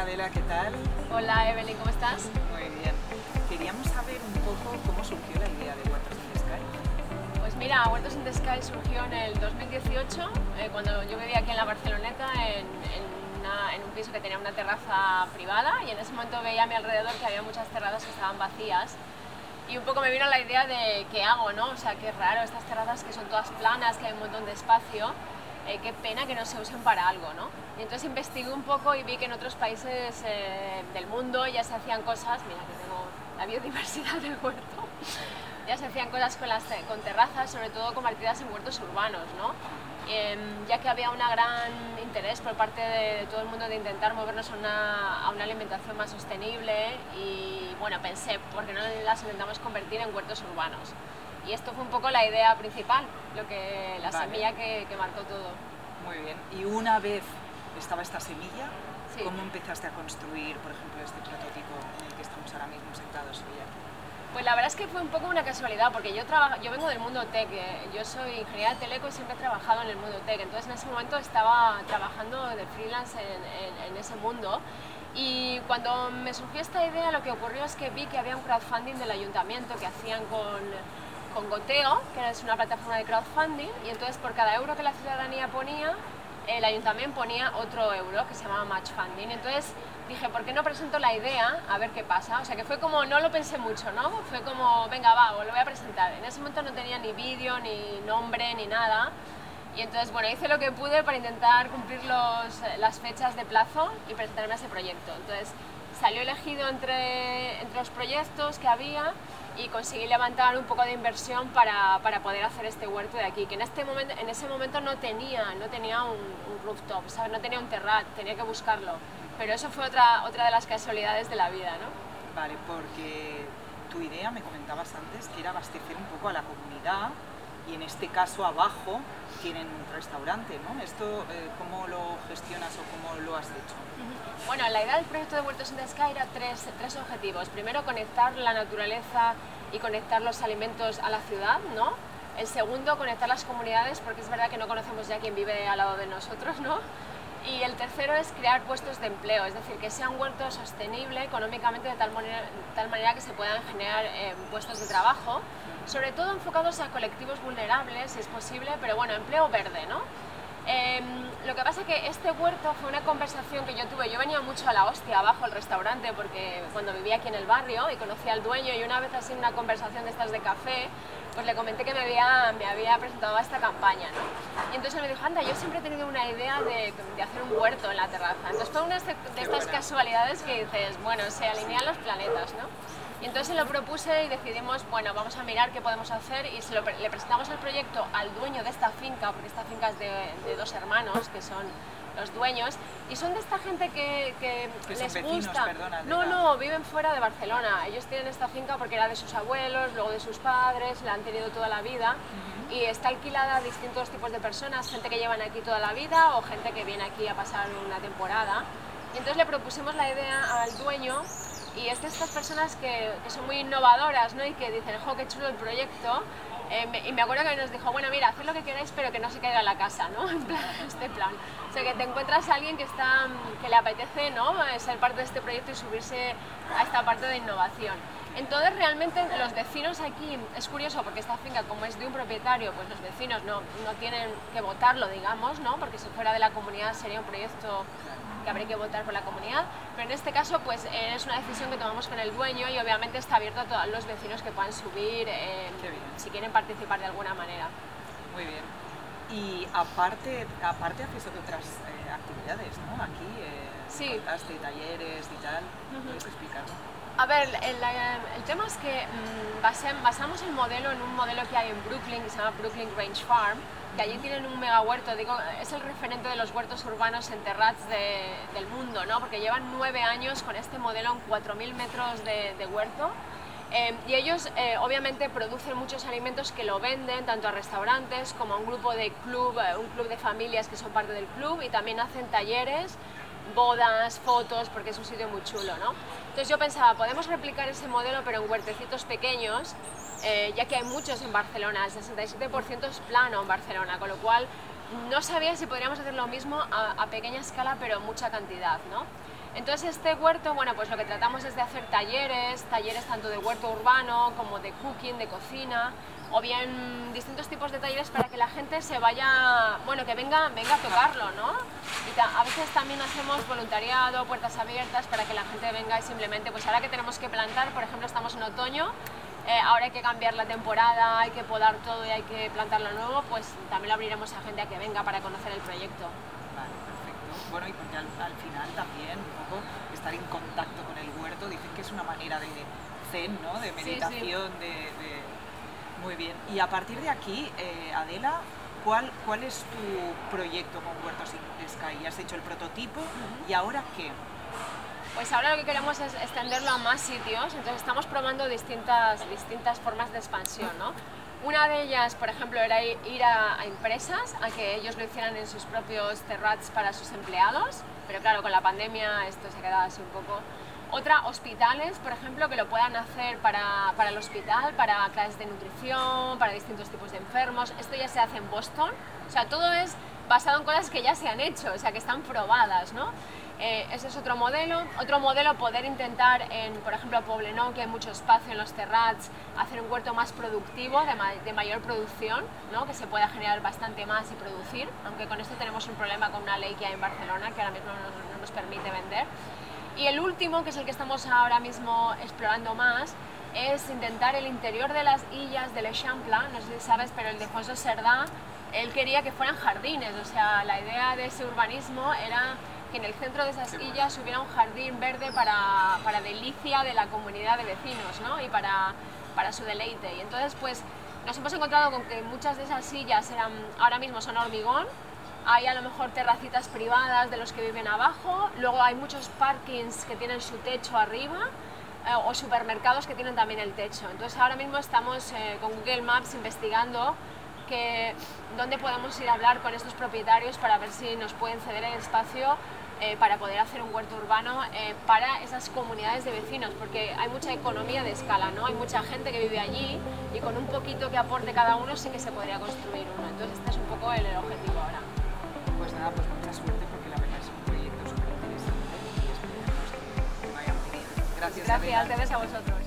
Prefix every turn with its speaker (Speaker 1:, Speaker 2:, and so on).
Speaker 1: Hola Adela, ¿qué tal?
Speaker 2: Hola Evelyn, ¿cómo estás?
Speaker 1: Muy bien. Queríamos saber un poco cómo surgió la idea de Huertos in the Sky.
Speaker 2: Pues mira, Huertos in the Sky surgió en el 2018, eh, cuando yo vivía aquí en la Barceloneta, en, en, una- en un piso que tenía una terraza privada, y en ese momento veía a mi alrededor que había muchas terrazas que estaban vacías. Y un poco me vino la idea de qué hago, ¿no? O sea, qué raro, estas terrazas que son todas planas, que hay un montón de espacio, eh, qué pena que no se usen para algo, ¿no? Y entonces investigué un poco y vi que en otros países eh, del mundo ya se hacían cosas, mira que tengo la biodiversidad del huerto, ya se hacían cosas con, las, con terrazas, sobre todo convertidas en huertos urbanos, ¿no? Em, ya que había un gran interés por parte de todo el mundo de intentar movernos a una, a una alimentación más sostenible y bueno, pensé, ¿por qué no las intentamos convertir en huertos urbanos? Y esto fue un poco la idea principal, lo que, la
Speaker 1: Vale.
Speaker 2: semilla que, que marcó todo.
Speaker 1: Muy bien. Y una vez estaba esta semilla,
Speaker 2: Sí.
Speaker 1: ¿cómo empezaste a construir, por ejemplo, este prototipo en el que estamos ahora mismo sentados hoy aquí?
Speaker 2: Pues la verdad es que fue un poco una casualidad, porque yo, traba- yo vengo del mundo tech, eh, yo soy ingeniera de teleco y siempre he trabajado en el mundo tech, entonces en ese momento estaba trabajando de freelance en, en- en ese mundo y cuando me surgió esta idea lo que ocurrió es que vi que había un crowdfunding del ayuntamiento que hacían con, con Goteo, que es una plataforma de crowdfunding, y entonces por cada euro que la ciudadanía ponía, el ayuntamiento ponía otro euro que se llamaba match funding. Entonces dije, ¿por qué no presento la idea a ver qué pasa? O sea que fue como, no lo pensé mucho, ¿no? Fue como, venga, va, lo voy a presentar. En ese momento no tenía ni vídeo, ni nombre, ni nada. Y entonces, bueno, hice lo que pude para intentar cumplir los, las fechas de plazo y presentarme a ese proyecto. Entonces, salió elegido entre, entre los proyectos que había y conseguí levantar un poco de inversión para, para poder hacer este huerto de aquí, que en, este momento, en ese momento no tenía, no tenía un, un rooftop, ¿sabes? no tenía un terrat, tenía que buscarlo. Pero eso fue otra, otra de las casualidades de la vida, ¿no?
Speaker 1: Vale, porque tu idea, me comentabas antes, que era abastecer un poco a la comunidad y en este caso abajo tienen un restaurante, ¿no? ¿Esto eh, cómo lo gestionas o cómo lo has hecho?
Speaker 2: Bueno, la idea del proyecto de Huertos in the era tres, tres objetivos. Primero, conectar la naturaleza y conectar los alimentos a la ciudad, ¿no? El segundo, conectar las comunidades, porque es verdad que no conocemos ya quién vive al lado de nosotros, ¿no? Y el tercero es crear puestos de empleo, es decir, que sea un huerto sostenible económicamente de tal manera, que se puedan generar eh, puestos de trabajo, sobre todo enfocados a colectivos vulnerables, si es posible, pero bueno, empleo verde, ¿no? Em, lo que pasa que este huerto fue una conversación que yo tuve. Yo venía mucho a la hostia abajo al restaurante porque cuando vivía aquí en el barrio y conocía al dueño y una vez así en una conversación de estas de café, pues le comenté que me había, me había presentado a esta campaña, ¿no? Y entonces él me dijo, anda, yo siempre he tenido una idea de, de hacer un huerto en la terraza. Entonces fue una de de estas casualidades que dices, bueno, se alinean los planetas, ¿no? Y entonces se lo propuse y decidimos, bueno, vamos a mirar qué podemos hacer y se lo le presentamos el proyecto al dueño de esta finca, porque esta finca es de, de dos hermanos que son los dueños y son de esta gente que, que
Speaker 1: Que
Speaker 2: les
Speaker 1: vecinos,
Speaker 2: gusta.
Speaker 1: perdona,
Speaker 2: no,
Speaker 1: la-
Speaker 2: no, viven fuera de Barcelona. Ellos tienen esta finca porque era de sus abuelos, luego de sus padres, la han tenido toda la vida y está alquilada a distintos tipos de personas, gente que llevan aquí toda la vida o gente que viene aquí a pasar una temporada. Y entonces le propusimos la idea al dueño y es de estas personas que, que son muy innovadoras ¿no? y que dicen, jo, qué chulo el proyecto. Eh, me- y me acuerdo que nos dijo, bueno, mira, haced lo que queráis, pero que no se caiga la casa, ¿no? En plan, este plan. O sea, que te encuentras a alguien que, está, que le apetece ¿no? Ser parte de este proyecto y subirse a esta parte de innovación. Entonces, realmente, los vecinos aquí, es curioso porque esta finca, como es de un propietario, pues los vecinos no, no tienen que votarlo, digamos, ¿no? Porque si fuera de la comunidad sería un proyecto que habría que votar por la comunidad, pero en este caso pues eh, es una decisión que tomamos con el dueño y obviamente está abierto a todos los vecinos que puedan subir eh, si quieren participar de alguna manera.
Speaker 1: Muy bien. Y aparte, aparte haces otras eh, actividades, ¿no? Aquí, eh,
Speaker 2: Sí.
Speaker 1: talleres y tal. ¿Puedes explicarlo?
Speaker 2: A ver, el, el tema es que mm, base- basamos el modelo en un modelo que hay en Brooklyn, que se llama Brooklyn Range Farm, que allí tienen un mega huerto, digo, es el referente de los huertos urbanos en terrats de- del mundo, ¿no? Porque llevan nueve años con este modelo en 4.000 metros de, de huerto. Eh, y ellos eh, obviamente producen muchos alimentos que lo venden tanto a restaurantes como a un grupo de club, eh, un club de familias que son parte del club y también hacen talleres bodas, fotos, porque es un sitio muy chulo, ¿no? Entonces yo pensaba, podemos replicar ese modelo pero en huertecitos pequeños, eh, ya que hay muchos en Barcelona, el 67% es plano en Barcelona, con lo cual no sabía si podríamos hacer lo mismo a, pequeña escala pero mucha cantidad, ¿no? Entonces este huerto, bueno, pues lo que tratamos es de hacer talleres, talleres tanto de huerto urbano como de cooking, de cocina, o bien distintos tipos de talleres para que la gente se vaya, bueno, que venga, venga a tocarlo, ¿no? Y a veces también hacemos voluntariado, puertas abiertas para que la gente venga y simplemente, pues ahora que tenemos que plantar, por ejemplo, estamos en otoño, eh, ahora hay que cambiar la temporada, hay que podar todo y hay que plantarlo nuevo, pues también lo abriremos a gente a que venga para conocer el proyecto.
Speaker 1: Vale, perfecto. Bueno, y porque al, final también un poco estar en contacto con el huerto, dicen que es una manera de zen, ¿no? De meditación, De, Muy bien. Y a partir de aquí, eh, Adela, ¿cuál, ¿cuál es tu proyecto con Huertos Sky? Has hecho el prototipo y ahora qué?
Speaker 2: Pues ahora lo que queremos es extenderlo a más sitios, entonces estamos probando distintas, distintas formas de expansión. ¿no? Una de ellas, por ejemplo, era ir a, empresas a que ellos lo hicieran en sus propios terrats para sus empleados, pero claro, con la pandemia esto se ha quedado así un poco. Otra, hospitales, por ejemplo, que lo puedan hacer para, para el hospital, para clases de nutrición, para distintos tipos de enfermos. Esto ya se hace en Boston, o sea, todo es basado en cosas que ya se han hecho, o sea, que están probadas, ¿no? Eh, ese es otro modelo. Otro modelo, poder intentar en, por ejemplo, Poblenou, que hay mucho espacio en los terrats, hacer un huerto más productivo, de, mayor producción, ¿no? que se pueda generar bastante más y producir, aunque con esto tenemos un problema con una ley que hay en Barcelona que ahora mismo no, no nos permite vender. Y el último, que es el que estamos ahora mismo explorando más, es intentar el interior de las illas del Eixample, no sé si sabes, pero el de Fonso Cerdá, él quería que fueran jardines, o sea, la idea de ese urbanismo era que en el centro de esas illas hubiera un jardín verde para, para delicia de la comunidad de vecinos ¿no? y para, para su deleite. Y entonces pues nos hemos encontrado con que muchas de esas sillas eran, ahora mismo son hormigón, hay a lo mejor terracitas privadas de los que viven abajo, luego hay muchos parkings que tienen su techo arriba eh, o supermercados que tienen también el techo. Entonces ahora mismo estamos eh, con Google Maps investigando que, dónde podemos ir a hablar con estos propietarios para ver si nos pueden ceder el espacio eh, para poder hacer un huerto urbano eh, para esas comunidades de vecinos, porque hay mucha economía de escala, ¿no? Hay mucha gente que vive allí y con un poquito que aporte cada uno sí que se podría construir uno. Entonces este es un poco el, objetivo ahora.
Speaker 1: Pues nada, pues mucha suerte porque la verdad es un proyecto súper interesante y esperemos que vaya muy bien. Gracias.
Speaker 2: Gracias, te ves a vosotros.